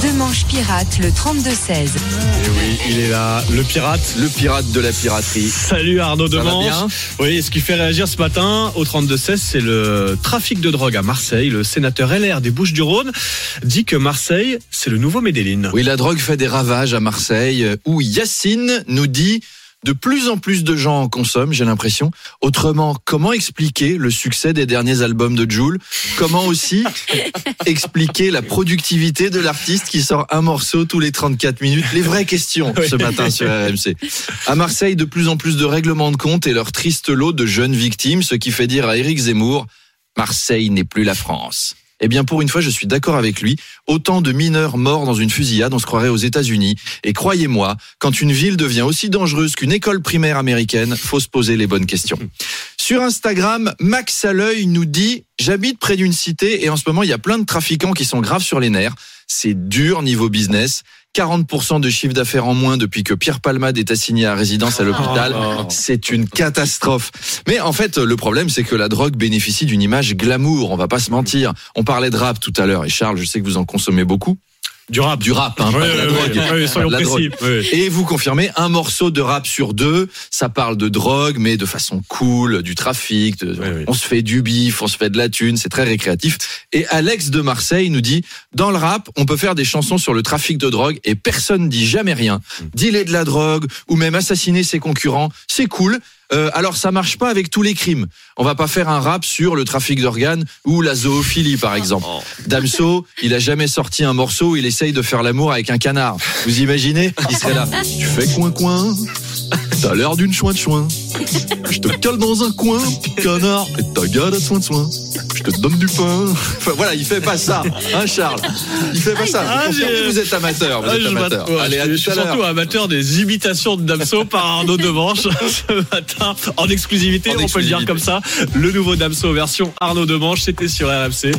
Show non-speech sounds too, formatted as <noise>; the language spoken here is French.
Deux manches pirates, le 32-16. Et oui, il est là, le pirate. Le pirate de la piraterie. Salut Arnaud Ça va Demanche. bien Oui, ce qui fait réagir ce matin au 32-16, c'est le trafic de drogue à Marseille. Le sénateur LR des Bouches-du-Rhône dit que Marseille, c'est le nouveau Medellin. Oui, la drogue fait des ravages à Marseille, euh, où Yacine nous dit de plus en plus de gens en consomment, j'ai l'impression. Autrement, comment expliquer le succès des derniers albums de Joule? Comment aussi <laughs> expliquer la productivité de l'artiste qui sort un morceau tous les 34 minutes? Les vraies questions ce matin sur RMC. À Marseille, de plus en plus de règlements de compte et leur triste lot de jeunes victimes, ce qui fait dire à Éric Zemmour, Marseille n'est plus la France. Eh bien, pour une fois, je suis d'accord avec lui. Autant de mineurs morts dans une fusillade, on se croirait aux États-Unis. Et croyez-moi, quand une ville devient aussi dangereuse qu'une école primaire américaine, faut se poser les bonnes questions. Sur Instagram, Max à l'œil nous dit J'habite près d'une cité et en ce moment, il y a plein de trafiquants qui sont graves sur les nerfs. C'est dur niveau business. 40% de chiffre d'affaires en moins depuis que Pierre Palmade est assigné à résidence à l'hôpital. C'est une catastrophe. Mais en fait, le problème, c'est que la drogue bénéficie d'une image glamour. On va pas se mentir. On parlait de rap tout à l'heure. Et Charles, je sais que vous en consommez beaucoup. Du rap. Du rap, hein, pas de la drogue. soyons Pas de la drogue. Et vous confirmez, un morceau de rap sur deux, ça parle de drogue, mais de façon cool, du trafic, de- Oui, oui. on se fait du bif, on se fait de la thune, c'est très récréatif. Et Alex de Marseille nous dit, dans le rap, on peut faire des chansons sur le trafic de drogue et personne dit jamais rien. Mm. Dealer de la drogue ou même assassiner ses concurrents, c'est cool. Euh, alors ça marche pas avec tous les crimes. On va pas faire un rap sur le trafic d'organes ou la zoophilie par exemple. Oh. Damso, il a jamais sorti un morceau où il essaye de faire l'amour avec un canard. Vous imaginez Il serait là. <laughs> Tu fais coin coin. T'as l'air d'une chouin de chouin. Je te cale dans un coin, petit canard, et ta gueule à soin de soin. Je te donne du pain. Enfin voilà, il fait pas ça, hein Charles? Il fait pas ça. Ah, Vous êtes amateur, vous Ah, êtes amateur. ouais, Allez, à je, tout suis à surtout amateur des imitations de Damso par Arnaud Demanche ce matin en exclusivité, En on peut le dire comme ça. Le nouveau Damso version Arnaud Demanche, c'était sur RMC.